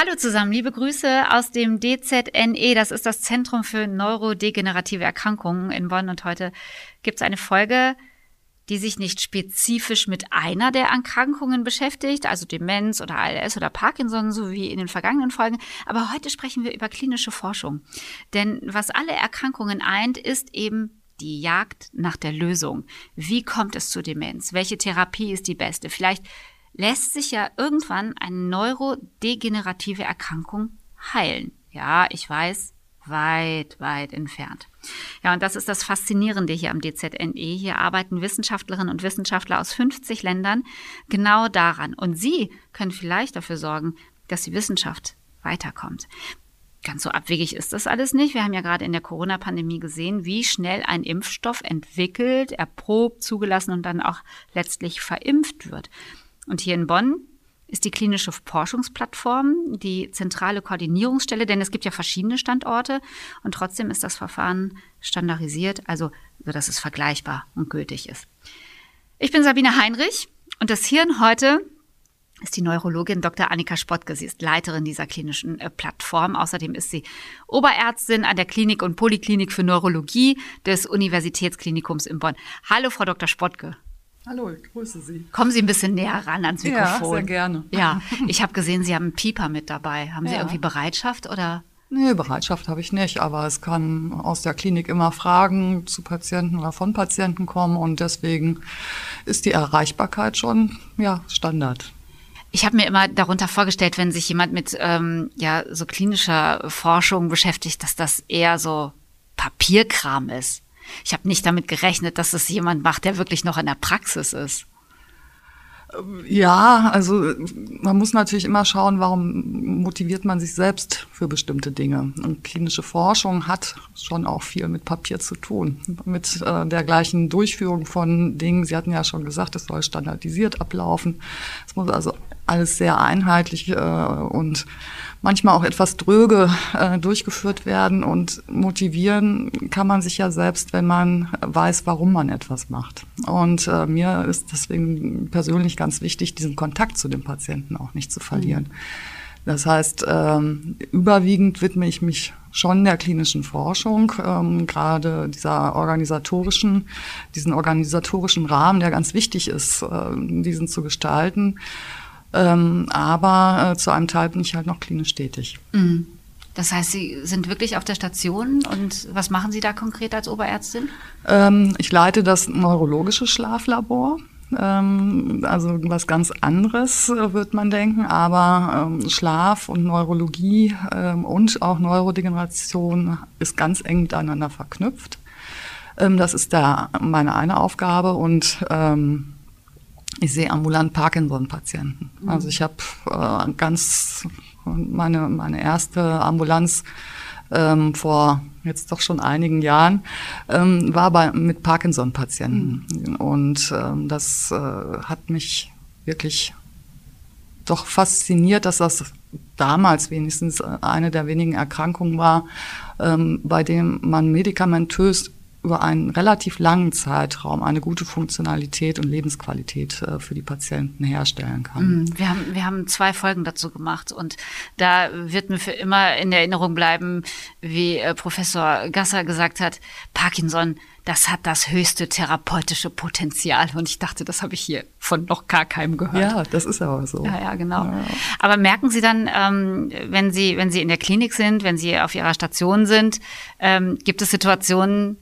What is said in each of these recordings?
Hallo zusammen, liebe Grüße aus dem DZNE. Das ist das Zentrum für neurodegenerative Erkrankungen in Bonn. Und heute gibt es eine Folge, die sich nicht spezifisch mit einer der Erkrankungen beschäftigt, also Demenz oder ALS oder Parkinson, so wie in den vergangenen Folgen. Aber heute sprechen wir über klinische Forschung. Denn was alle Erkrankungen eint, ist eben die Jagd nach der Lösung. Wie kommt es zu Demenz? Welche Therapie ist die beste? Vielleicht lässt sich ja irgendwann eine neurodegenerative Erkrankung heilen. Ja, ich weiß, weit, weit entfernt. Ja, und das ist das Faszinierende hier am DZNE. Hier arbeiten Wissenschaftlerinnen und Wissenschaftler aus 50 Ländern genau daran. Und Sie können vielleicht dafür sorgen, dass die Wissenschaft weiterkommt. Ganz so abwegig ist das alles nicht. Wir haben ja gerade in der Corona-Pandemie gesehen, wie schnell ein Impfstoff entwickelt, erprobt, zugelassen und dann auch letztlich verimpft wird. Und hier in Bonn ist die klinische Forschungsplattform die zentrale Koordinierungsstelle, denn es gibt ja verschiedene Standorte und trotzdem ist das Verfahren standardisiert, also so dass es vergleichbar und gültig ist. Ich bin Sabine Heinrich und das Hirn heute ist die Neurologin Dr. Annika Spottke. Sie ist Leiterin dieser klinischen äh, Plattform. Außerdem ist sie Oberärztin an der Klinik und Poliklinik für Neurologie des Universitätsklinikums in Bonn. Hallo, Frau Dr. Spottke. Hallo, ich grüße Sie. Kommen Sie ein bisschen näher ran ans Mikrofon. Ja, sehr gerne. Ja, ich habe gesehen, Sie haben einen Pieper mit dabei. Haben Sie ja. irgendwie Bereitschaft oder? Nee, Bereitschaft habe ich nicht, aber es kann aus der Klinik immer Fragen zu Patienten oder von Patienten kommen und deswegen ist die Erreichbarkeit schon ja Standard. Ich habe mir immer darunter vorgestellt, wenn sich jemand mit ähm, ja so klinischer Forschung beschäftigt, dass das eher so Papierkram ist. Ich habe nicht damit gerechnet, dass es jemand macht, der wirklich noch in der Praxis ist. Ja, also man muss natürlich immer schauen, warum motiviert man sich selbst für bestimmte Dinge. Und klinische Forschung hat schon auch viel mit Papier zu tun, mit äh, der gleichen Durchführung von Dingen. Sie hatten ja schon gesagt, es soll standardisiert ablaufen. Es muss also alles sehr einheitlich äh, und manchmal auch etwas dröge äh, durchgeführt werden. Und motivieren kann man sich ja selbst, wenn man weiß, warum man etwas macht. Und äh, mir ist deswegen persönlich ganz wichtig, diesen Kontakt zu dem Patienten auch nicht zu verlieren. Mhm. Das heißt, ähm, überwiegend widme ich mich schon der klinischen Forschung, ähm, gerade dieser organisatorischen, diesen organisatorischen Rahmen, der ganz wichtig ist, äh, diesen zu gestalten. Ähm, aber äh, zu einem Teil bin ich halt noch klinisch tätig. Mhm. Das heißt, Sie sind wirklich auf der Station und was machen Sie da konkret als Oberärztin? Ähm, ich leite das neurologische Schlaflabor. Ähm, also was ganz anderes, äh, wird man denken, aber ähm, Schlaf und Neurologie ähm, und auch Neurodegeneration ist ganz eng miteinander verknüpft. Das ist da meine eine Aufgabe und ich sehe ambulant Parkinson-Patienten. Mhm. Also ich habe äh, ganz meine, meine erste Ambulanz ähm, vor jetzt doch schon einigen Jahren, ähm, war bei, mit Parkinson-Patienten. Mhm. Und ähm, das äh, hat mich wirklich doch fasziniert, dass das damals wenigstens eine der wenigen Erkrankungen war, ähm, bei dem man medikamentös über einen relativ langen Zeitraum eine gute Funktionalität und Lebensqualität äh, für die Patienten herstellen kann. Mhm. Wir haben, wir haben zwei Folgen dazu gemacht und da wird mir für immer in Erinnerung bleiben, wie äh, Professor Gasser gesagt hat, Parkinson, das hat das höchste therapeutische Potenzial. Und ich dachte, das habe ich hier von noch gar keinem gehört. Ja, das ist aber so. Ja, ja, genau. Ja. Aber merken Sie dann, ähm, wenn Sie, wenn Sie in der Klinik sind, wenn Sie auf Ihrer Station sind, ähm, gibt es Situationen,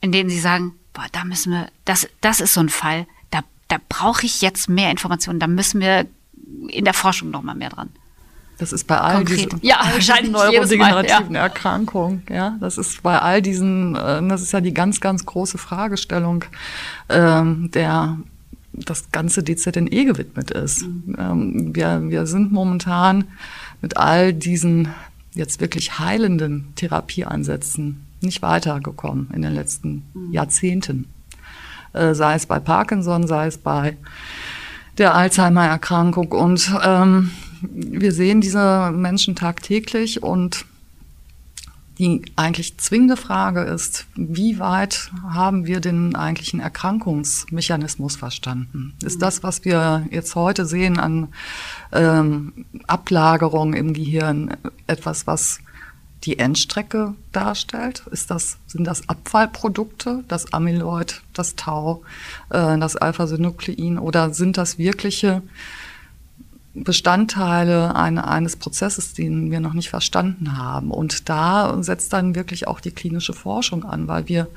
in denen sie sagen, boah, da müssen wir, das, das ist so ein Fall, da, da brauche ich jetzt mehr Informationen, da müssen wir in der Forschung noch mal mehr dran. Das ist bei all Konkret. diesen, Ja, wahrscheinlich neurodegenerativen Mal, Erkrankungen. Ja, das ist bei all diesen, äh, das ist ja die ganz, ganz große Fragestellung, ähm, der das ganze DZNE gewidmet ist. Ähm, wir, wir sind momentan mit all diesen jetzt wirklich heilenden Therapieansätzen nicht weitergekommen in den letzten Jahrzehnten. Äh, sei es bei Parkinson, sei es bei der Alzheimer-Erkrankung. Und ähm, wir sehen diese Menschen tagtäglich und die eigentlich zwingende Frage ist, wie weit haben wir den eigentlichen Erkrankungsmechanismus verstanden? Ist das, was wir jetzt heute sehen an ähm, Ablagerung im Gehirn, etwas, was die Endstrecke darstellt? Ist das, sind das Abfallprodukte, das Amyloid, das Tau, äh, das Alpha-Synuklein oder sind das wirkliche Bestandteile eine, eines Prozesses, den wir noch nicht verstanden haben. Und da setzt dann wirklich auch die klinische Forschung an, weil wir,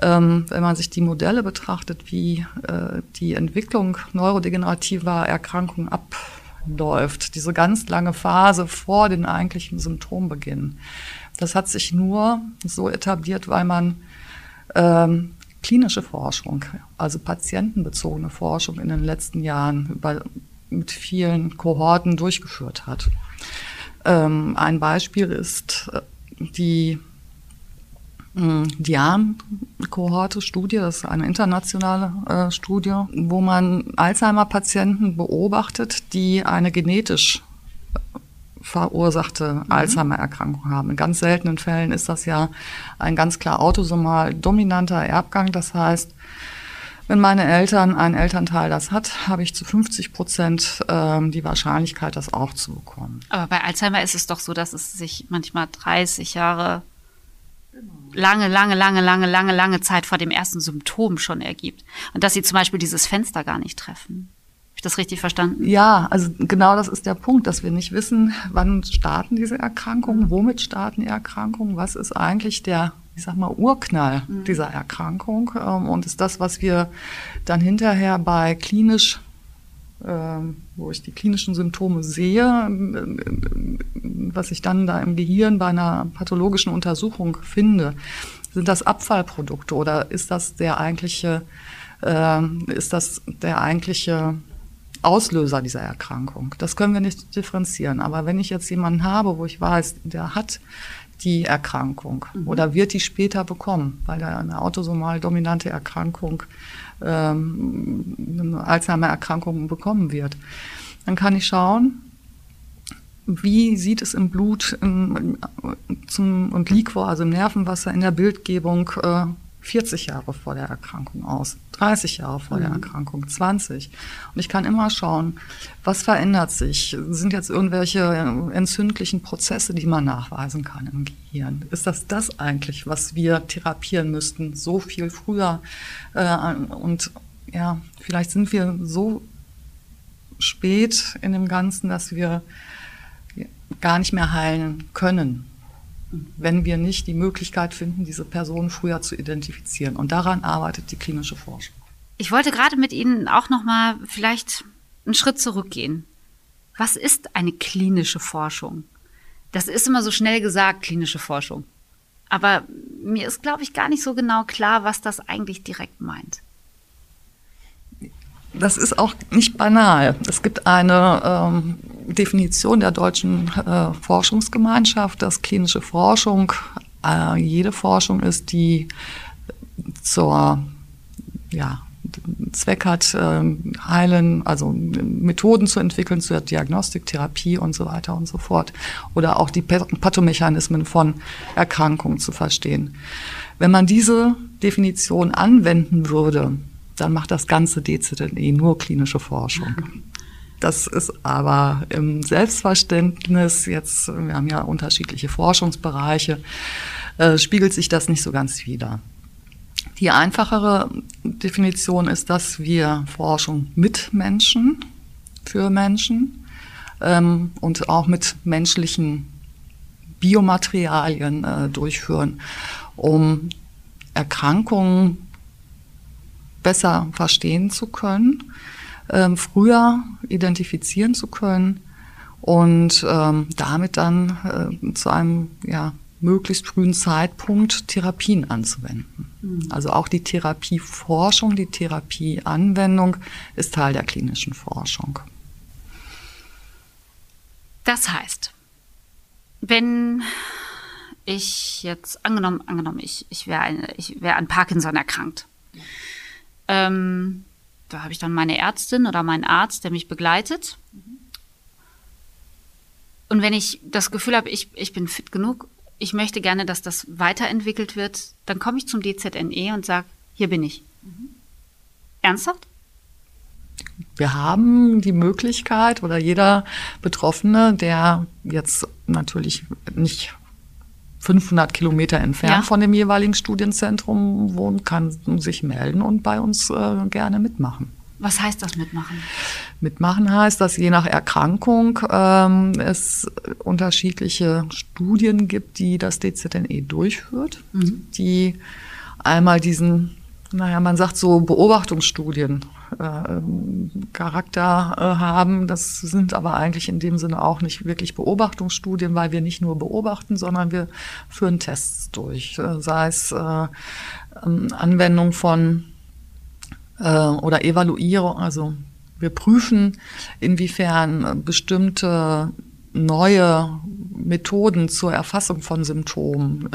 ähm, wenn man sich die Modelle betrachtet, wie äh, die Entwicklung neurodegenerativer Erkrankungen abläuft, diese ganz lange Phase vor den eigentlichen Symptombeginn, das hat sich nur so etabliert, weil man ähm, klinische Forschung, also patientenbezogene Forschung in den letzten Jahren über mit vielen Kohorten durchgeführt hat. Ähm, ein Beispiel ist äh, die Dian-Kohorte-Studie, das ist eine internationale äh, Studie, wo man Alzheimer-Patienten beobachtet, die eine genetisch verursachte mhm. Alzheimer-Erkrankung haben. In ganz seltenen Fällen ist das ja ein ganz klar autosomal dominanter Erbgang. Das heißt, wenn meine Eltern, ein Elternteil das hat, habe ich zu 50 Prozent ähm, die Wahrscheinlichkeit, das auch zu bekommen. Aber bei Alzheimer ist es doch so, dass es sich manchmal 30 Jahre lange, lange, lange, lange, lange, lange Zeit vor dem ersten Symptom schon ergibt. Und dass sie zum Beispiel dieses Fenster gar nicht treffen. Habe ich das richtig verstanden? Ja, also genau das ist der Punkt, dass wir nicht wissen, wann starten diese Erkrankungen, womit starten die Erkrankungen, was ist eigentlich der ich sag mal, Urknall mhm. dieser Erkrankung ähm, und ist das, was wir dann hinterher bei klinisch, wo ich die klinischen Symptome sehe, ähm, was ich dann da im Gehirn bei einer pathologischen Untersuchung finde. Sind das Abfallprodukte oder ist das der eigentliche, äh, ist das der eigentliche Auslöser dieser Erkrankung? Das können wir nicht differenzieren. Aber wenn ich jetzt jemanden habe, wo ich weiß, der hat die Erkrankung mhm. oder wird die später bekommen, weil da eine autosomal dominante Erkrankung, ähm, eine Alzheimer-Erkrankung bekommen wird. Dann kann ich schauen, wie sieht es im Blut im, zum, und Liquor, also im Nervenwasser, in der Bildgebung äh, 40 Jahre vor der Erkrankung aus, 30 Jahre vor mhm. der Erkrankung, 20. Und ich kann immer schauen, was verändert sich? Sind jetzt irgendwelche entzündlichen Prozesse, die man nachweisen kann im Gehirn? Ist das das eigentlich, was wir therapieren müssten, so viel früher? Äh, und ja, vielleicht sind wir so spät in dem Ganzen, dass wir gar nicht mehr heilen können wenn wir nicht die Möglichkeit finden, diese Personen früher zu identifizieren. Und daran arbeitet die klinische Forschung. Ich wollte gerade mit Ihnen auch noch mal vielleicht einen Schritt zurückgehen. Was ist eine klinische Forschung? Das ist immer so schnell gesagt, klinische Forschung. Aber mir ist, glaube ich, gar nicht so genau klar, was das eigentlich direkt meint. Das ist auch nicht banal. Es gibt eine ähm, Definition der deutschen äh, Forschungsgemeinschaft, dass klinische Forschung äh, jede Forschung ist, die zur ja, Zweck hat, äh, heilen, also Methoden zu entwickeln zur Diagnostik, Therapie und so weiter und so fort. Oder auch die Pathomechanismen von Erkrankungen zu verstehen. Wenn man diese Definition anwenden würde, dann macht das ganze DZNE nur klinische Forschung. Das ist aber im Selbstverständnis, jetzt, wir haben ja unterschiedliche Forschungsbereiche, äh, spiegelt sich das nicht so ganz wider. Die einfachere Definition ist, dass wir Forschung mit Menschen, für Menschen ähm, und auch mit menschlichen Biomaterialien äh, durchführen, um Erkrankungen besser verstehen zu können, ähm, früher identifizieren zu können und ähm, damit dann äh, zu einem ja, möglichst frühen Zeitpunkt Therapien anzuwenden. Mhm. Also auch die Therapieforschung, die Therapieanwendung ist Teil der klinischen Forschung. Das heißt, wenn ich jetzt angenommen, angenommen, ich, ich wäre ich wäre an Parkinson erkrankt. Ähm, da habe ich dann meine Ärztin oder meinen Arzt, der mich begleitet. Und wenn ich das Gefühl habe, ich, ich bin fit genug, ich möchte gerne, dass das weiterentwickelt wird, dann komme ich zum DZNE und sage, hier bin ich. Mhm. Ernsthaft? Wir haben die Möglichkeit oder jeder Betroffene, der jetzt natürlich nicht 500 Kilometer entfernt ja. von dem jeweiligen Studienzentrum wohnt, kann sich melden und bei uns äh, gerne mitmachen. Was heißt das mitmachen? Mitmachen heißt, dass je nach Erkrankung ähm, es unterschiedliche Studien gibt, die das DZNE durchführt, mhm. die einmal diesen, naja, man sagt so Beobachtungsstudien äh, Charakter äh, haben. Das sind aber eigentlich in dem Sinne auch nicht wirklich Beobachtungsstudien, weil wir nicht nur beobachten, sondern wir führen Tests durch. Äh, sei es äh, ähm, Anwendung von äh, oder Evaluierung, also wir prüfen, inwiefern bestimmte neue Methoden zur Erfassung von Symptomen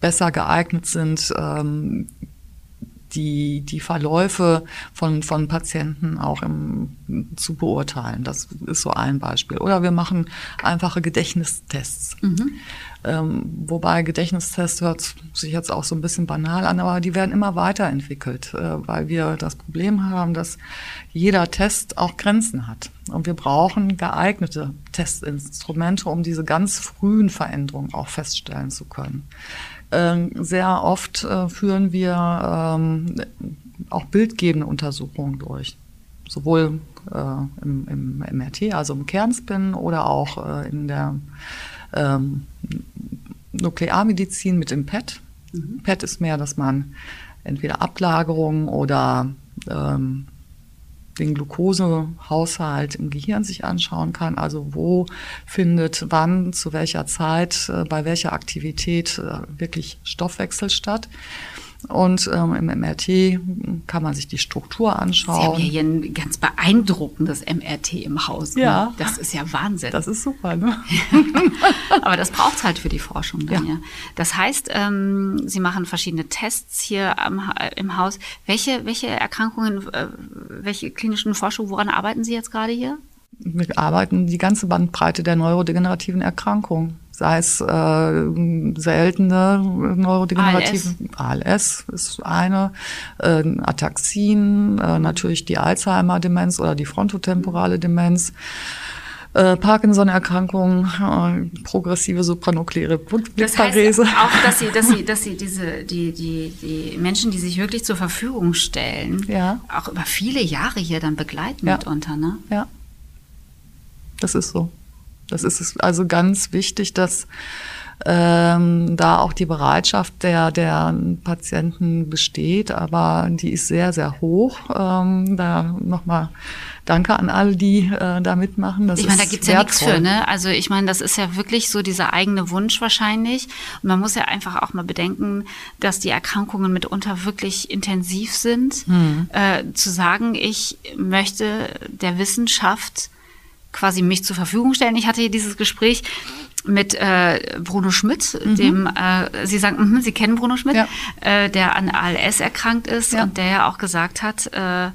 besser geeignet sind, ähm, die, die Verläufe von, von Patienten auch im, zu beurteilen. Das ist so ein Beispiel. Oder wir machen einfache Gedächtnistests. Mhm. Ähm, wobei Gedächtnistest hört sich jetzt auch so ein bisschen banal an, aber die werden immer weiterentwickelt, äh, weil wir das Problem haben, dass jeder Test auch Grenzen hat. Und wir brauchen geeignete Testinstrumente, um diese ganz frühen Veränderungen auch feststellen zu können. Ähm, sehr oft äh, führen wir ähm, auch bildgebende Untersuchungen durch. Sowohl äh, im, im MRT, also im Kernspin, oder auch äh, in der ähm, Nuklearmedizin mit dem PET. Mhm. PET ist mehr, dass man entweder Ablagerungen oder ähm, den Glukosehaushalt im Gehirn sich anschauen kann. Also wo findet wann, zu welcher Zeit, äh, bei welcher Aktivität äh, wirklich Stoffwechsel statt. Und ähm, im MRT kann man sich die Struktur anschauen. Sie haben ja hier ein ganz beeindruckendes MRT im Haus. Ne? Ja. Das ist ja Wahnsinn. Das ist super, ne? Aber das braucht es halt für die Forschung dann, ja. ja. Das heißt, ähm, Sie machen verschiedene Tests hier am, im Haus. Welche, welche Erkrankungen, äh, welche klinischen Forschungen, woran arbeiten Sie jetzt gerade hier? Wir arbeiten die ganze Bandbreite der neurodegenerativen Erkrankungen sei es äh, seltene neurodegenerative ALS. ALS ist eine, äh, Ataxin, äh, natürlich die Alzheimer-Demenz oder die frontotemporale Demenz. Äh, Parkinson-Erkrankung, äh, progressive supranukleare Blutparese. Das heißt auch, dass sie, dass sie, dass sie diese, die, die, die Menschen, die sich wirklich zur Verfügung stellen, ja. auch über viele Jahre hier dann begleiten ja. mitunter, ne? Ja. Das ist so. Das ist also ganz wichtig, dass ähm, da auch die Bereitschaft der, der Patienten besteht, aber die ist sehr, sehr hoch. Ähm, da nochmal Danke an alle, die äh, da mitmachen. Das ich meine, da gibt's ja nichts für, ne? Also ich meine, das ist ja wirklich so dieser eigene Wunsch wahrscheinlich. Und man muss ja einfach auch mal bedenken, dass die Erkrankungen mitunter wirklich intensiv sind. Hm. Äh, zu sagen, ich möchte der Wissenschaft quasi mich zur Verfügung stellen. Ich hatte hier dieses Gespräch mit äh, Bruno Schmidt, mhm. dem äh, Sie sagen, mh, Sie kennen Bruno Schmidt, ja. äh, der an ALS erkrankt ist ja. und der ja auch gesagt hat, äh,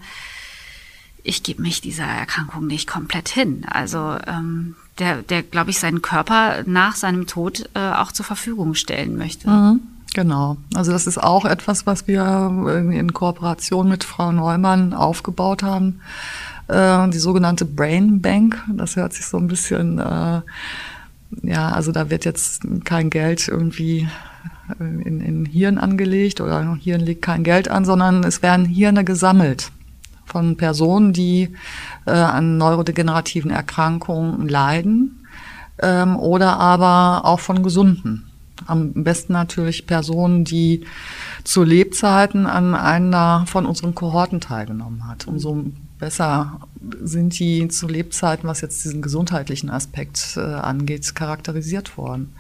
ich gebe mich dieser Erkrankung nicht komplett hin. Also ähm, der, der glaube ich, seinen Körper nach seinem Tod äh, auch zur Verfügung stellen möchte. Mhm. Genau. Also das ist auch etwas, was wir in Kooperation mit Frau Neumann aufgebaut haben äh, die sogenannte Brain Bank. Das hört sich so ein bisschen, äh, ja, also da wird jetzt kein Geld irgendwie in, in Hirn angelegt oder Hirn legt kein Geld an, sondern es werden Hirne gesammelt von Personen, die äh, an neurodegenerativen Erkrankungen leiden ähm, oder aber auch von Gesunden. Am besten natürlich Personen, die zu Lebzeiten an einer von unseren Kohorten teilgenommen hat. Umso besser sind die zu Lebzeiten, was jetzt diesen gesundheitlichen Aspekt äh, angeht, charakterisiert worden.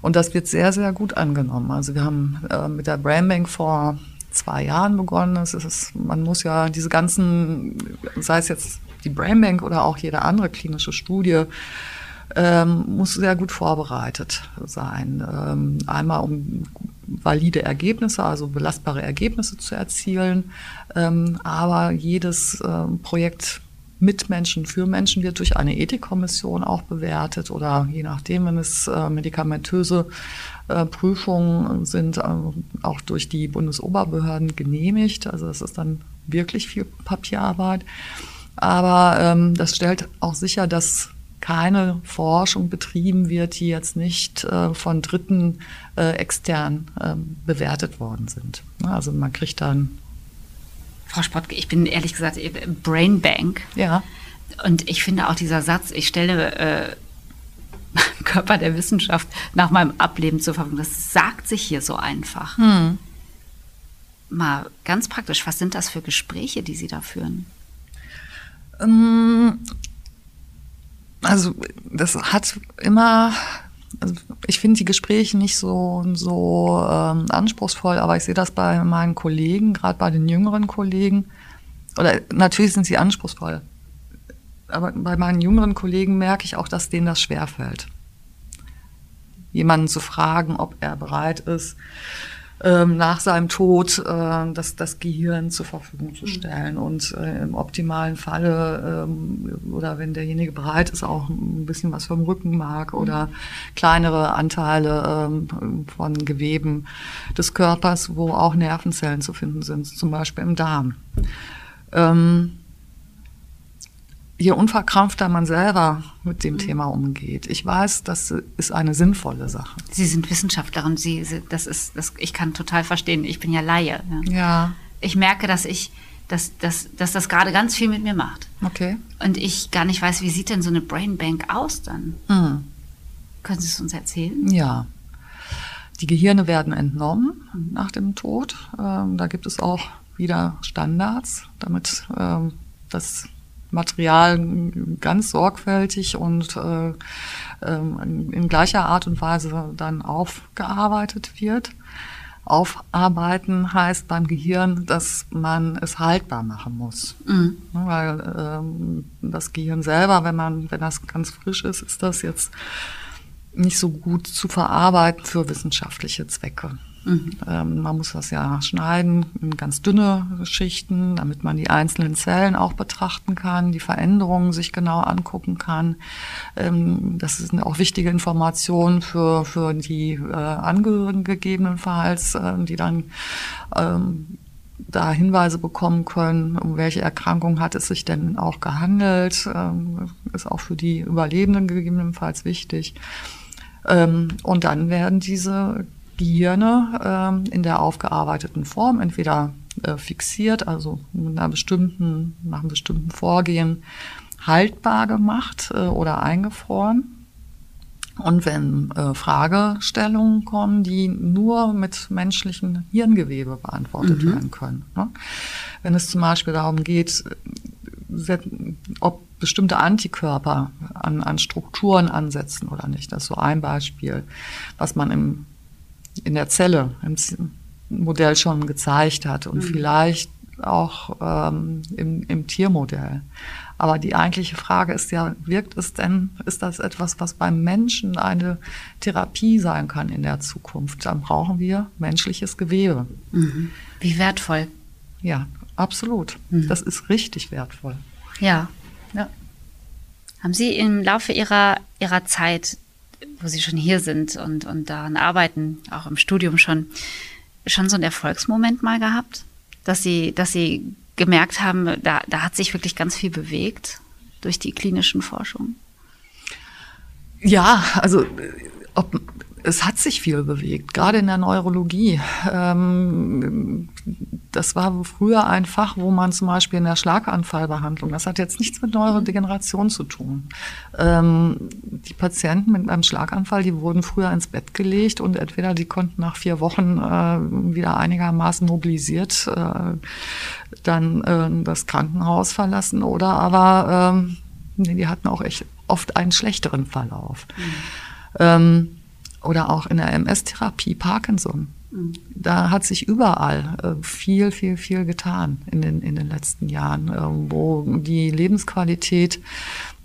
Und das wird sehr, sehr gut angenommen. Also wir haben äh, mit der Brainbank vor zwei Jahren begonnen. Es ist, man muss ja diese ganzen, sei es jetzt die Brainbank oder auch jede andere klinische Studie, ähm, muss sehr gut vorbereitet sein. Ähm, einmal um valide Ergebnisse, also belastbare Ergebnisse zu erzielen. Ähm, aber jedes ähm, Projekt mit Menschen, für Menschen wird durch eine Ethikkommission auch bewertet oder je nachdem, wenn es äh, medikamentöse äh, Prüfungen sind, äh, auch durch die Bundesoberbehörden genehmigt. Also das ist dann wirklich viel Papierarbeit. Aber ähm, das stellt auch sicher, dass keine Forschung betrieben wird, die jetzt nicht äh, von Dritten äh, extern äh, bewertet worden sind. Also man kriegt dann. Frau Spottke, ich bin ehrlich gesagt Brain Bank. Ja. Und ich finde auch dieser Satz, ich stelle äh, Körper der Wissenschaft nach meinem Ableben zur Verfügung, das sagt sich hier so einfach. Hm. Mal ganz praktisch, was sind das für Gespräche, die Sie da führen? Also das hat immer, also ich finde die Gespräche nicht so, so ähm, anspruchsvoll, aber ich sehe das bei meinen Kollegen, gerade bei den jüngeren Kollegen. Oder natürlich sind sie anspruchsvoll. Aber bei meinen jüngeren Kollegen merke ich auch, dass denen das schwerfällt. Jemanden zu fragen, ob er bereit ist, ähm, nach seinem Tod äh, das, das Gehirn zur Verfügung zu stellen. Und äh, im optimalen Falle ähm, oder wenn derjenige bereit ist, auch ein bisschen was vom Rückenmark oder kleinere Anteile ähm, von Geweben des Körpers, wo auch Nervenzellen zu finden sind, zum Beispiel im Darm. Ähm, je unverkrampfter man selber mit dem mhm. Thema umgeht. Ich weiß, das ist eine sinnvolle Sache. Sie sind Wissenschaftlerin, Sie, das ist, das, ich kann total verstehen. Ich bin ja Laie. Ja. ja. Ich merke, dass ich, dass, dass, dass das gerade ganz viel mit mir macht. Okay. Und ich gar nicht weiß, wie sieht denn so eine Brainbank aus dann? Mhm. Können Sie es uns erzählen? Ja. Die Gehirne werden entnommen mhm. nach dem Tod. Ähm, da gibt es auch wieder Standards, damit ähm, das Material ganz sorgfältig und äh, ähm, in gleicher Art und Weise dann aufgearbeitet wird. Aufarbeiten heißt beim Gehirn, dass man es haltbar machen muss. Mhm. Weil ähm, das Gehirn selber, wenn man, wenn das ganz frisch ist, ist das jetzt nicht so gut zu verarbeiten für wissenschaftliche Zwecke. Mhm. Ähm, man muss das ja schneiden in ganz dünne Schichten, damit man die einzelnen Zellen auch betrachten kann, die Veränderungen sich genau angucken kann. Ähm, das sind auch wichtige Informationen für, für die äh, Angehörigen gegebenenfalls, äh, die dann ähm, da Hinweise bekommen können, um welche Erkrankung hat es sich denn auch gehandelt, ist auch für die Überlebenden gegebenenfalls wichtig. Und dann werden diese Gehirne ähm, in der aufgearbeiteten Form entweder äh, fixiert, also mit einer bestimmten, nach einem bestimmten Vorgehen haltbar gemacht äh, oder eingefroren. Und wenn äh, Fragestellungen kommen, die nur mit menschlichen Hirngewebe beantwortet mhm. werden können. Ne? Wenn es zum Beispiel darum geht, ob bestimmte Antikörper an, an Strukturen ansetzen oder nicht. Das ist so ein Beispiel, was man im in der Zelle im Modell schon gezeigt hat und mhm. vielleicht auch ähm, im, im Tiermodell. Aber die eigentliche Frage ist ja, wirkt es denn, ist das etwas, was beim Menschen eine Therapie sein kann in der Zukunft? Dann brauchen wir menschliches Gewebe. Mhm. Wie wertvoll. Ja, absolut. Mhm. Das ist richtig wertvoll. Ja. ja. Haben Sie im Laufe Ihrer, Ihrer Zeit wo Sie schon hier sind und, und daran arbeiten, auch im Studium schon, schon so einen Erfolgsmoment mal gehabt? Dass Sie, dass Sie gemerkt haben, da, da hat sich wirklich ganz viel bewegt durch die klinischen Forschungen? Ja, also ob, es hat sich viel bewegt, gerade in der Neurologie. Ähm, das war früher ein Fach, wo man zum Beispiel in der Schlaganfallbehandlung, das hat jetzt nichts mit Neurodegeneration zu tun. Ähm, die Patienten mit einem Schlaganfall, die wurden früher ins Bett gelegt und entweder die konnten nach vier Wochen äh, wieder einigermaßen mobilisiert äh, dann äh, das Krankenhaus verlassen oder aber ähm, die hatten auch echt oft einen schlechteren Verlauf. Mhm. Ähm, oder auch in der MS-Therapie Parkinson. Da hat sich überall äh, viel, viel, viel getan in den, in den letzten Jahren, wo die Lebensqualität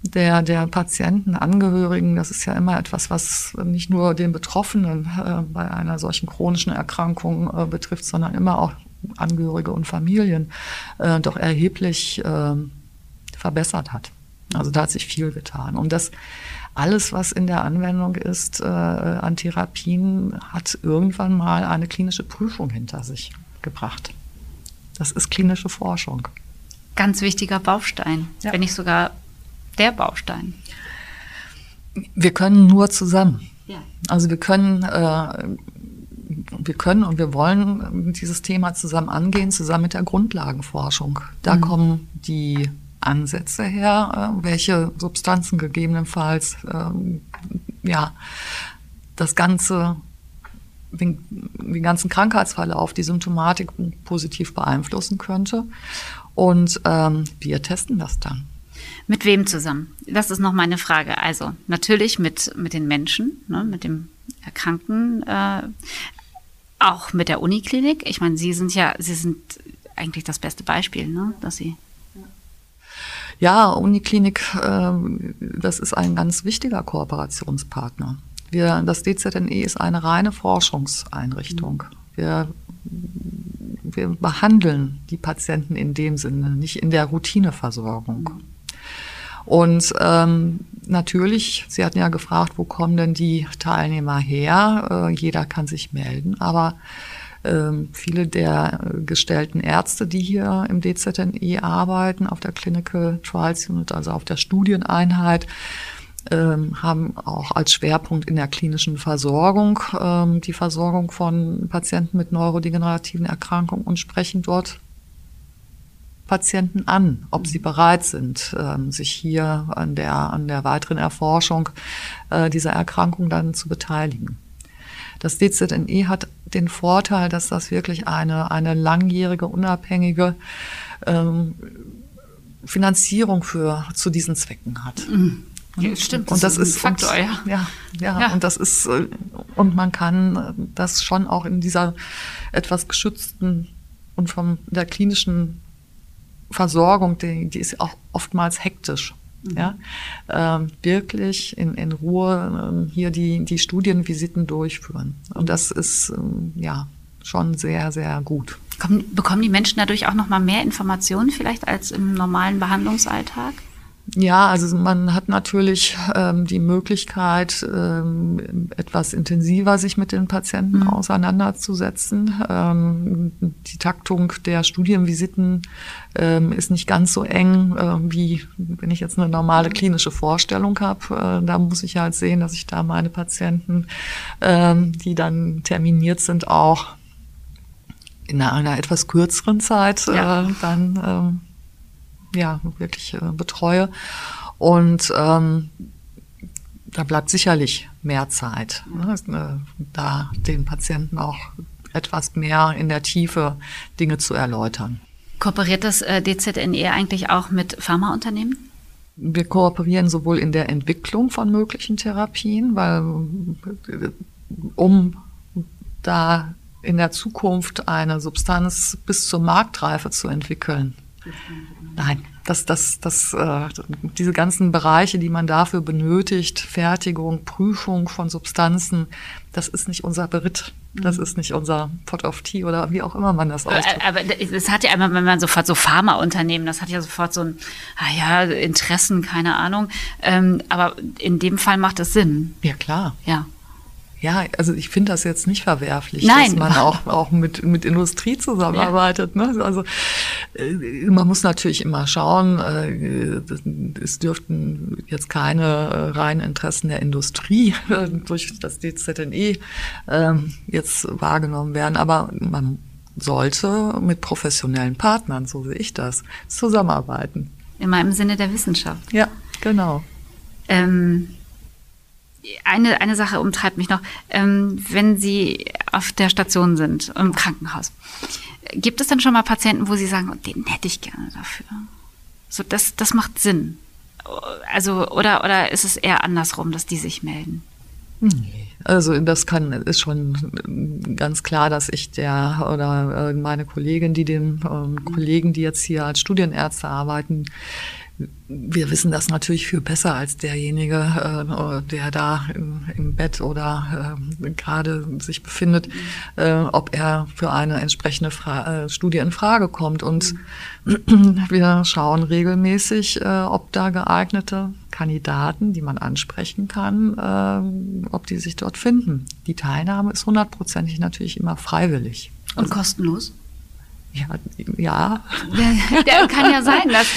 der, der Patienten, Angehörigen, das ist ja immer etwas, was nicht nur den Betroffenen äh, bei einer solchen chronischen Erkrankung äh, betrifft, sondern immer auch Angehörige und Familien, doch erheblich verbessert hat. Also da hat sich viel getan. Und das alles, was in der Anwendung ist äh, an Therapien, hat irgendwann mal eine klinische Prüfung hinter sich gebracht. Das ist klinische Forschung. Ganz wichtiger Baustein, ja. wenn nicht sogar der Baustein. Wir können nur zusammen. Ja. Also wir können, äh, wir können und wir wollen dieses Thema zusammen angehen, zusammen mit der Grundlagenforschung. Da mhm. kommen die Ansätze her, äh, welche Substanzen gegebenenfalls ähm, ja das ganze den, den ganzen Krankheitsverlauf, die Symptomatik positiv beeinflussen könnte. Und ähm, wir testen das dann. Mit wem zusammen? Das ist noch meine Frage. Also natürlich mit, mit den Menschen, ne, mit dem Erkrankten, äh, auch mit der Uniklinik. Ich meine, Sie sind ja, Sie sind eigentlich das beste Beispiel, ne, dass Sie ja, Uniklinik, ähm, das ist ein ganz wichtiger Kooperationspartner. Wir, das DZNE ist eine reine Forschungseinrichtung. Wir, wir behandeln die Patienten in dem Sinne, nicht in der Routineversorgung. Und ähm, natürlich, Sie hatten ja gefragt, wo kommen denn die Teilnehmer her? Äh, jeder kann sich melden, aber viele der gestellten Ärzte, die hier im DZNE arbeiten, auf der Clinical Trials Unit, also auf der Studieneinheit, ähm, haben auch als Schwerpunkt in der klinischen Versorgung ähm, die Versorgung von Patienten mit neurodegenerativen Erkrankungen und sprechen dort Patienten an, ob sie bereit sind, sich hier an der, an der weiteren Erforschung äh, dieser Erkrankung dann zu beteiligen. Das DZNE hat den Vorteil, dass das wirklich eine, eine langjährige, unabhängige ähm, Finanzierung für, zu diesen Zwecken hat. Mhm. Ja, stimmt. Und das, das ist, ein Faktor, und, ja. ja. Ja, ja, und das ist, äh, und man kann das schon auch in dieser etwas geschützten und von der klinischen Versorgung, die, die ist auch oftmals hektisch. Mhm. Ja, ähm, wirklich in, in Ruhe ähm, hier die, die Studienvisiten durchführen. Und das ist ähm, ja schon sehr, sehr gut. Kommen, bekommen die Menschen dadurch auch noch mal mehr Informationen vielleicht als im normalen Behandlungsalltag? Ja, also man hat natürlich ähm, die Möglichkeit, ähm, etwas intensiver sich mit den Patienten mhm. auseinanderzusetzen. Ähm, die Taktung der Studienvisiten ähm, ist nicht ganz so eng, äh, wie wenn ich jetzt eine normale klinische Vorstellung habe. Äh, da muss ich halt sehen, dass ich da meine Patienten, ähm, die dann terminiert sind, auch in einer, einer etwas kürzeren Zeit ja. äh, dann ähm, ja, wirklich äh, betreue. Und ähm, da bleibt sicherlich mehr Zeit, ne, äh, da den Patienten auch etwas mehr in der Tiefe Dinge zu erläutern. Kooperiert das äh, DZNE eigentlich auch mit Pharmaunternehmen? Wir kooperieren sowohl in der Entwicklung von möglichen Therapien, weil äh, um da in der Zukunft eine Substanz bis zur Marktreife zu entwickeln, Nein, das, das, das, äh, diese ganzen Bereiche, die man dafür benötigt, Fertigung, Prüfung von Substanzen, das ist nicht unser Beritt. Das mhm. ist nicht unser Pot of Tea oder wie auch immer man das ausdrückt. Aber es hat ja immer, wenn man sofort so Pharmaunternehmen, das hat ja sofort so ein, ah ja, Interessen, keine Ahnung. Ähm, aber in dem Fall macht es Sinn. Ja, klar. Ja. Ja, also ich finde das jetzt nicht verwerflich, Nein. dass man auch, auch mit, mit Industrie zusammenarbeitet. Ja. Ne? Also äh, man muss natürlich immer schauen, äh, es dürften jetzt keine äh, reinen Interessen der Industrie durch das DZNE ähm, jetzt wahrgenommen werden, aber man sollte mit professionellen Partnern, so sehe ich das, zusammenarbeiten. Immer im Sinne der Wissenschaft. Ja, genau. Ähm, eine, eine Sache umtreibt mich noch. Ähm, wenn Sie auf der Station sind, im Krankenhaus, gibt es dann schon mal Patienten, wo Sie sagen, oh, den hätte ich gerne dafür? So, das, das macht Sinn. Also, oder, oder ist es eher andersrum, dass die sich melden? Also das kann ist schon ganz klar, dass ich der oder äh, meine Kollegin, die den ähm, Kollegen, die jetzt hier als Studienärzte arbeiten, wir wissen das natürlich viel besser als derjenige, äh, der da im, Bett oder äh, gerade sich befindet, äh, ob er für eine entsprechende Fra Studie in Frage kommt. Und wir schauen regelmäßig, ob da geeignete Kandidaten, die man ansprechen kann, ob die sich dort finden. Die Teilnahme ist hundertprozentig natürlich immer freiwillig. Und also, kostenlos? Ja, ja. Der kann ja sein. Dass,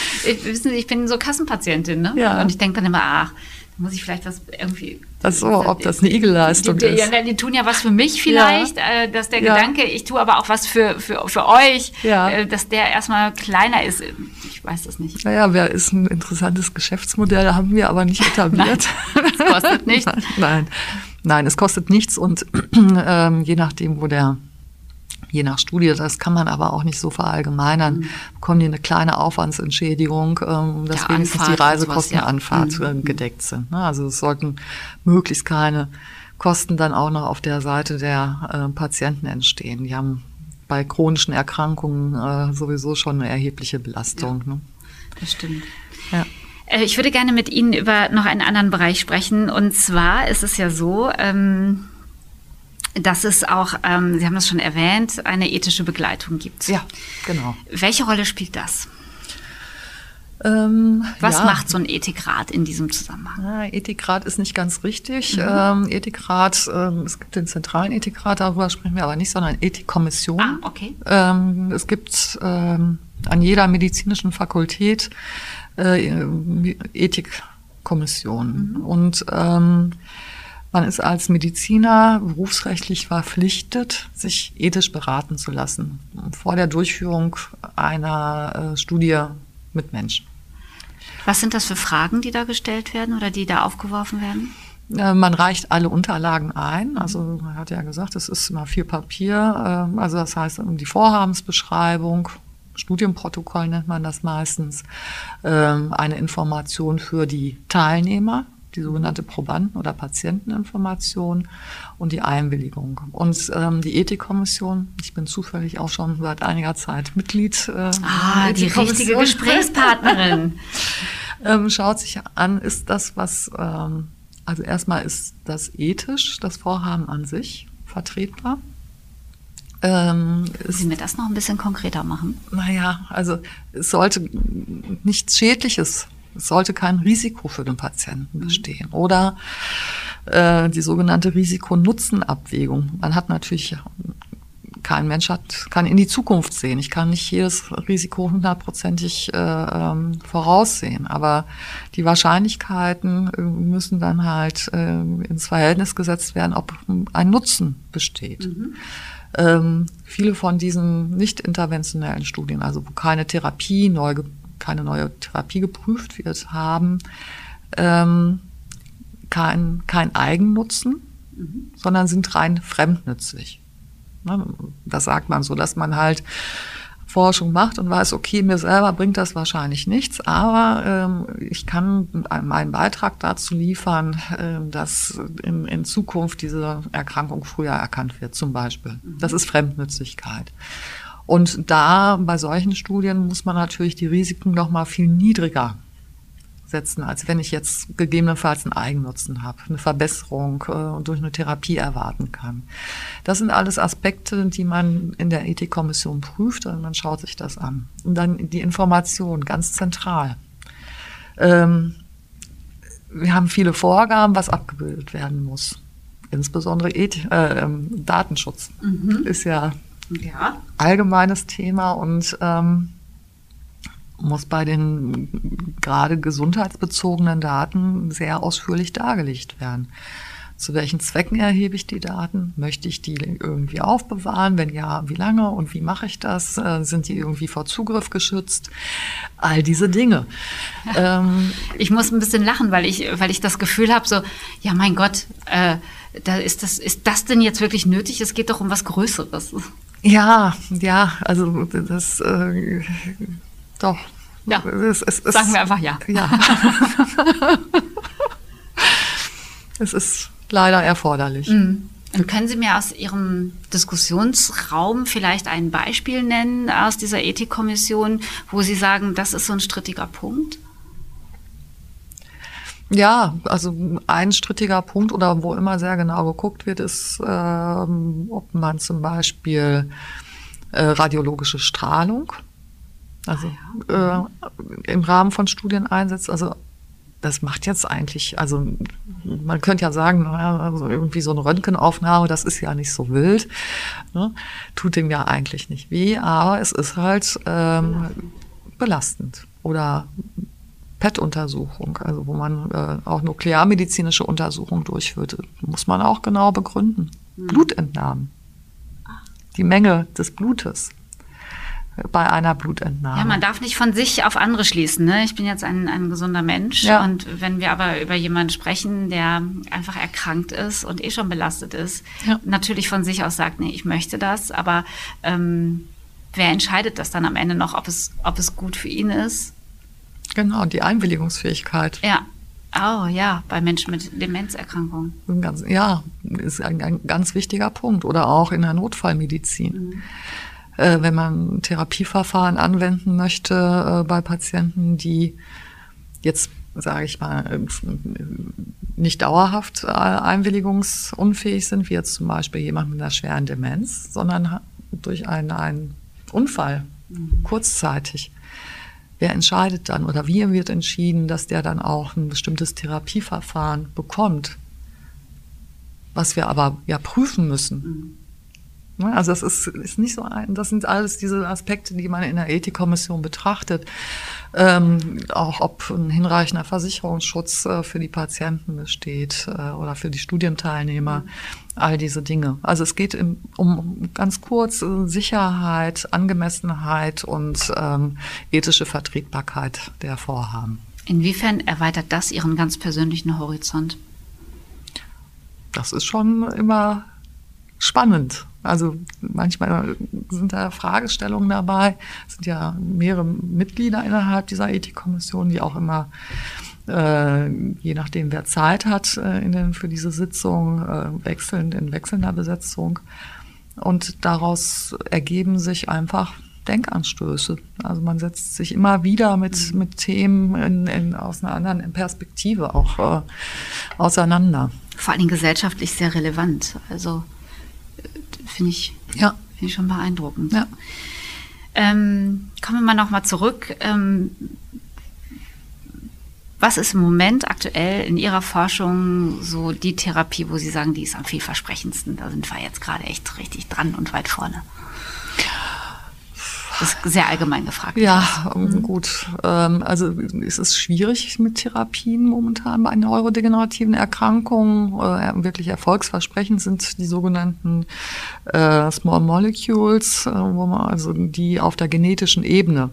wissen Sie, ich bin so Kassenpatientin, ne? Ja. Und ich denke dann immer, ach, da muss ich vielleicht was irgendwie. Ach so, ob das eine Igelleistung die, die, ist. Ja, die tun ja was für mich vielleicht, ja. äh, dass der ja. Gedanke, ich tue aber auch was für, für, für euch, ja. äh, dass der erstmal kleiner ist. Ich weiß das nicht. Naja, wer ist ein interessantes Geschäftsmodell, haben wir aber nicht etabliert. Nein, es kostet nichts. Nein, nein, es kostet nichts und ähm, je nachdem, wo der je nach Studie, das kann man aber auch nicht so verallgemeinern, mhm. bekommen die eine kleine Aufwandsentschädigung, ähm, dass ja, wenigstens Anfahrt die Reisekosten ja. Anfahrt mhm. gedeckt sind. Ne? Also es sollten möglichst keine Kosten dann auch noch auf der Seite der äh, Patienten entstehen. Die haben bei chronischen Erkrankungen äh, sowieso schon eine erhebliche Belastung. Ja, ne? Das stimmt. Ja. Äh, ich würde gerne mit Ihnen über noch einen anderen Bereich sprechen. Und zwar ist es ja so, ähm, dass es auch, ähm, Sie haben das schon erwähnt, eine ethische Begleitung gibt. Ja, genau. Welche Rolle spielt das? Ähm, Was ja. macht so ein Ethikrat in diesem Zusammenhang? Ja, Ethikrat ist nicht ganz richtig. Mhm. Ähm, Ethikrat, ähm, es gibt den zentralen Ethikrat, darüber sprechen wir aber nicht, sondern Ethikkommission. Ah, okay. Ähm, es gibt ähm, an jeder medizinischen Fakultät äh, Ethikkommission. Mhm. Und ähm, man ist als Mediziner berufsrechtlich verpflichtet, sich ethisch beraten zu lassen vor der Durchführung einer äh, Studie mit Menschen. Was sind das für Fragen, die da gestellt werden oder die da aufgeworfen werden? Äh, man reicht alle Unterlagen ein. Also man hat ja gesagt, es ist immer viel Papier. Äh, also das heißt die Vorhabensbeschreibung, Studienprotokoll nennt man das meistens, eine Information für die Teilnehmer, die sogenannte Probanden- oder Patienteninformation und die Einwilligung. Und ähm, die Ethikkommission, ich bin zufällig auch schon seit einiger Zeit Mitglied. Äh, ah, die richtige Gesprächspartnerin. ähm, schaut sich an, ist das was, ähm, also erstmal ist das ethisch, das Vorhaben an sich vertretbar. Ähm, Sie mir das noch ein bisschen konkreter machen? Naja, also es sollte nichts Schädliches es sollte kein Risiko für den Patienten bestehen. Oder äh, die sogenannte Risiko-Nutzen-Abwägung. Man hat natürlich kein Mensch hat, kann in die Zukunft sehen. Ich kann nicht jedes Risiko hundertprozentig äh, ähm, voraussehen, aber die Wahrscheinlichkeiten äh, müssen dann halt äh, ins Verhältnis gesetzt werden, ob ein Nutzen besteht. Mhm. Ähm, viele von diesen nicht interventionellen Studien, also wo keine Therapie neu keine neue Therapie geprüft wird, haben ähm, kein, kein Eigennutzen, mhm. sondern sind rein fremdnützig. Ne, das sagt man so, dass man halt Forschung macht und weiß, okay, mir selber bringt das wahrscheinlich nichts, aber ähm, ich kann meinen Beitrag dazu liefern, äh, dass in, in Zukunft diese Erkrankung früher erkannt wird, zum Beispiel. Mhm. Das ist Fremdnützigkeit. Und da bei solchen Studien muss man natürlich die Risiken noch mal viel niedriger setzen, als wenn ich jetzt gegebenenfalls einen Eigennutzen habe, eine Verbesserung äh, durch eine Therapie erwarten kann. Das sind alles Aspekte, die man in der Ethikkommission prüft und man schaut sich das an. Und dann die Information, ganz zentral. Ähm, wir haben viele Vorgaben, was abgebildet werden muss. insbesondere Eth äh, ähm, Datenschutz Mhm. ist ja Ja. allgemeines Thema und ähm, muss bei den gerade gesundheitsbezogenen Daten sehr ausführlich dargelegt werden. Zu welchen Zwecken erhebe ich die Daten? Möchte ich die irgendwie aufbewahren? Wenn ja, wie lange und wie mache ich das? Äh, Sind die irgendwie vor Zugriff geschützt? All diese Dinge. Ähm, Ich muss ein bisschen lachen, weil ich, weil ich das Gefühl habe, so, ja, mein Gott, äh, da ist das, ist das denn jetzt wirklich nötig? Es geht doch um was Größeres. Ja, ja, also das äh, doch. Ja, es, es, es, Sagen wir einfach ja. Ja. es ist leider erforderlich. Mhm. Und können Sie mir aus Ihrem Diskussionsraum vielleicht ein Beispiel nennen aus dieser Ethikkommission, wo Sie sagen, das ist so ein strittiger Punkt? Ja, also ein strittiger Punkt oder wo immer sehr genau geguckt wird, ist, ähm, ob man zum Beispiel äh, radiologische Strahlung, also äh, im Rahmen von Studien einsetzt. Also das macht jetzt eigentlich, also man könnte ja sagen, naja, also irgendwie so eine Röntgenaufnahme, das ist ja nicht so wild, ne? tut dem ja eigentlich nicht weh, aber es ist halt ähm, belastend oder PET-Untersuchung, also wo man äh, auch nuklearmedizinische Untersuchungen durchführt, muss man auch genau begründen. Blutentnahmen. Die Menge des Blutes bei einer Blutentnahme. Ja, man darf nicht von sich auf andere schließen. Ne? Ich bin jetzt ein, ein gesunder Mensch Ja. und wenn wir aber über jemanden sprechen, der einfach erkrankt ist und eh schon belastet ist, Ja. natürlich von sich aus sagt, nee, ich möchte das, aber ähm, wer entscheidet das dann am Ende noch, ob es, ob es gut für ihn ist? Genau, die Einwilligungsfähigkeit. Ja. Oh ja, bei Menschen mit Demenzerkrankungen. Ganz, ja, ist ein, ein ganz wichtiger Punkt. Oder auch in der Notfallmedizin. Äh, wenn man Therapieverfahren anwenden möchte äh, bei Patienten, die jetzt, sage ich mal, äh, nicht dauerhaft äh, einwilligungsunfähig sind, wie jetzt zum Beispiel jemand mit einer schweren Demenz, sondern durch einen, einen Unfall kurzzeitig. Wer entscheidet dann? Oder wie wird entschieden, dass der dann auch ein bestimmtes Therapieverfahren bekommt, was wir aber ja prüfen müssen. Ne, Also das ist, ist nicht so ein, das sind alles diese Aspekte, die man in der Ethikkommission betrachtet. Ähm, auch ob ein hinreichender Versicherungsschutz äh, für die Patienten besteht äh, oder für die Studienteilnehmer, all diese Dinge. Also es geht im, um ganz kurz äh, Sicherheit, Angemessenheit und ähm, ethische Vertretbarkeit der Vorhaben. Inwiefern erweitert das Ihren ganz persönlichen Horizont? das ist schon immer spannend. Also manchmal sind da Fragestellungen dabei. Es sind ja mehrere Mitglieder innerhalb dieser Ethikkommission, die auch immer, äh, je nachdem wer Zeit hat äh, in den, für diese Sitzung, äh, wechselnd in wechselnder Besetzung. Und daraus ergeben sich einfach Denkanstöße. Also man setzt sich immer wieder mit, mit Themen in, in, aus einer anderen Perspektive auch äh, auseinander. Vor allen Dingen gesellschaftlich sehr relevant. Also finde ich, Ja. finde ich schon beeindruckend. Ja. Ähm, kommen wir mal nochmal zurück. Ähm, was ist im Moment aktuell in Ihrer Forschung so die Therapie, wo Sie sagen, die ist am vielversprechendsten? Da sind wir jetzt gerade echt richtig dran und weit vorne. Das ist sehr allgemein gefragt. Ja, gut. Ähm, also es ist schwierig mit Therapien momentan bei neurodegenerativen Erkrankungen. Äh, wirklich erfolgsversprechend sind die sogenannten äh, Small Molecules, äh, wo man also die auf der genetischen Ebene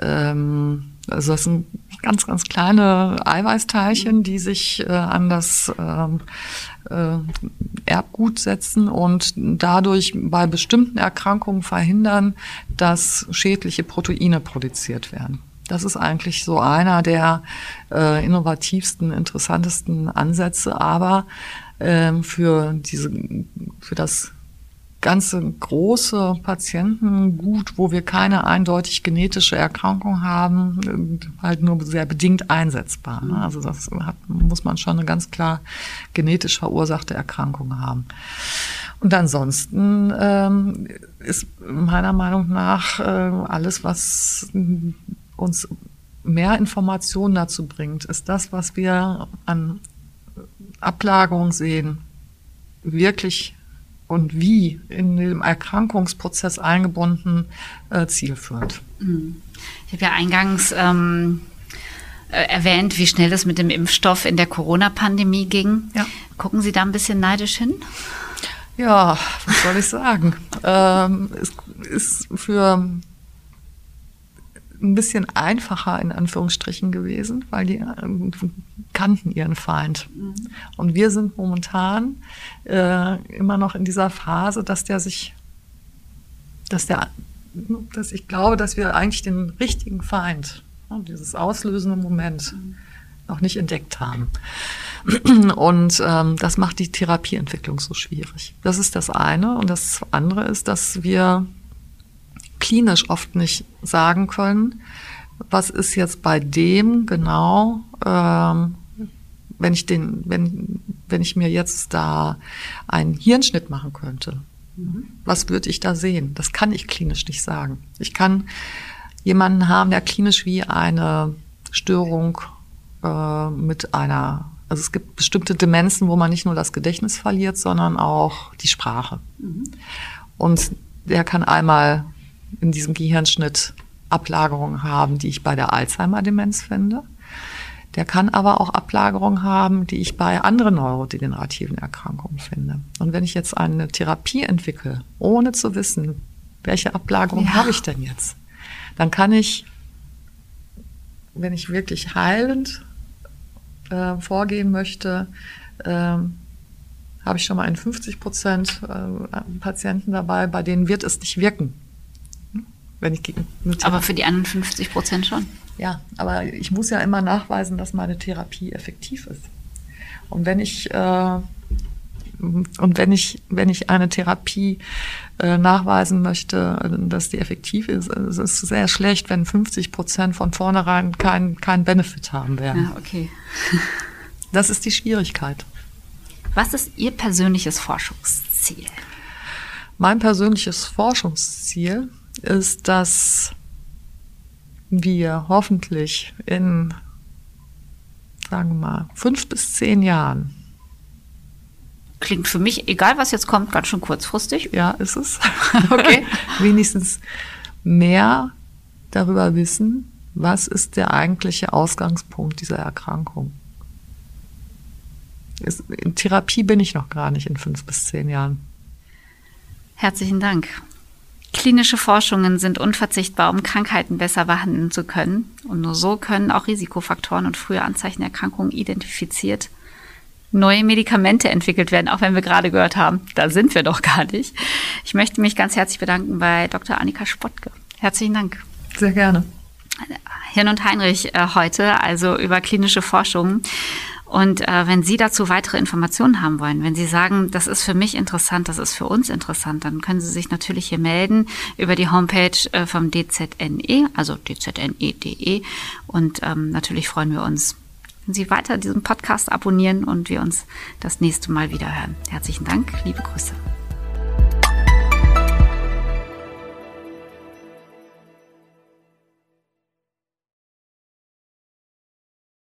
ähm, also das sind ganz, ganz kleine Eiweißteilchen, die sich äh, an das ähm, äh, Erbgut setzen und dadurch bei bestimmten Erkrankungen verhindern, dass schädliche Proteine produziert werden. Das ist eigentlich so einer der äh, innovativsten, interessantesten Ansätze, aber ähm, für diese, für das ganze große Patientengut, wo wir keine eindeutig genetische Erkrankung haben, halt nur sehr bedingt einsetzbar. Ne? Also das hat, muss man schon eine ganz klar genetisch verursachte Erkrankung haben. Und ansonsten ähm, ist meiner Meinung nach äh, alles, was uns mehr Informationen dazu bringt, ist das, was wir an Ablagerung sehen wirklich und wie in den Erkrankungsprozess eingebunden äh, zielführend. Mhm. Ich habe ja eingangs ähm, äh, erwähnt, wie schnell es mit dem Impfstoff in der Corona-Pandemie ging. Ja. Gucken Sie da ein bisschen neidisch hin? Ja, was soll ich sagen? ähm, es ist für ein bisschen einfacher in Anführungsstrichen gewesen, weil die äh, kannten ihren Feind. Mhm. Und wir sind momentan äh, immer noch in dieser Phase, dass der sich, dass der, dass ich glaube, dass wir eigentlich den richtigen Feind, dieses auslösende Moment, mhm. noch nicht entdeckt haben. Und ähm, das macht die Therapieentwicklung so schwierig. Das ist das eine. Und das andere ist, dass wir klinisch oft nicht sagen können, was ist jetzt bei dem genau, ähm, wenn ich den, wenn, wenn ich mir jetzt da einen Hirnschnitt machen könnte, mhm. was würde ich da sehen? Das kann ich klinisch nicht sagen. Ich kann jemanden haben, der klinisch wie eine Störung äh, mit einer, also es gibt bestimmte Demenzen, wo man nicht nur das Gedächtnis verliert, sondern auch die Sprache. Mhm. Und der kann einmal in diesem Gehirnschnitt Ablagerungen haben, die ich bei der Alzheimer-Demenz finde. Der kann aber auch Ablagerungen haben, die ich bei anderen neurodegenerativen Erkrankungen finde. Und wenn ich jetzt eine Therapie entwickle, ohne zu wissen, welche Ablagerung ja. habe ich denn jetzt, dann kann ich, wenn ich wirklich heilend äh, vorgehen möchte, äh, habe ich schon mal einen 50 Prozent äh, Patienten dabei, bei denen wird es nicht wirken. Wenn ich gegen aber für die anderen 50 Prozent schon. Ja, aber ich muss ja immer nachweisen, dass meine Therapie effektiv ist. Und wenn ich äh, und wenn ich wenn ich eine Therapie äh, nachweisen möchte, dass die effektiv ist, es ist sehr schlecht, wenn 50 Prozent von vornherein keinen keinen Benefit haben werden. Ja, okay. das ist die Schwierigkeit. Was ist Ihr persönliches Forschungsziel? Mein persönliches Forschungsziel ist, dass wir hoffentlich in, sagen wir mal, fünf bis zehn Jahren. Klingt für mich, egal was jetzt kommt, ganz schön kurzfristig. Ja, ist es. okay. Wenigstens mehr darüber wissen, was ist der eigentliche Ausgangspunkt dieser Erkrankung. In Therapie bin ich noch gar nicht in fünf bis zehn Jahren. Herzlichen Dank. Klinische Forschungen sind unverzichtbar, um Krankheiten besser behandeln zu können. Und nur so können auch Risikofaktoren und frühe Anzeichen Erkrankungen identifiziert, neue Medikamente entwickelt werden, auch wenn wir gerade gehört haben, da sind wir doch gar nicht. Ich möchte mich ganz herzlich bedanken bei Dr. Annika Spottke. Herzlichen Dank. Sehr gerne. Hirn und Heinrich äh, heute, also über klinische Forschung. Und äh, wenn Sie dazu weitere Informationen haben wollen, wenn Sie sagen, das ist für mich interessant, das ist für uns interessant, dann können Sie sich natürlich hier melden über die Homepage äh, vom DZNE, also dzne.de. Und ähm, natürlich freuen wir uns, wenn Sie weiter diesen Podcast abonnieren und wir uns das nächste Mal wieder hören. Herzlichen Dank, liebe Grüße.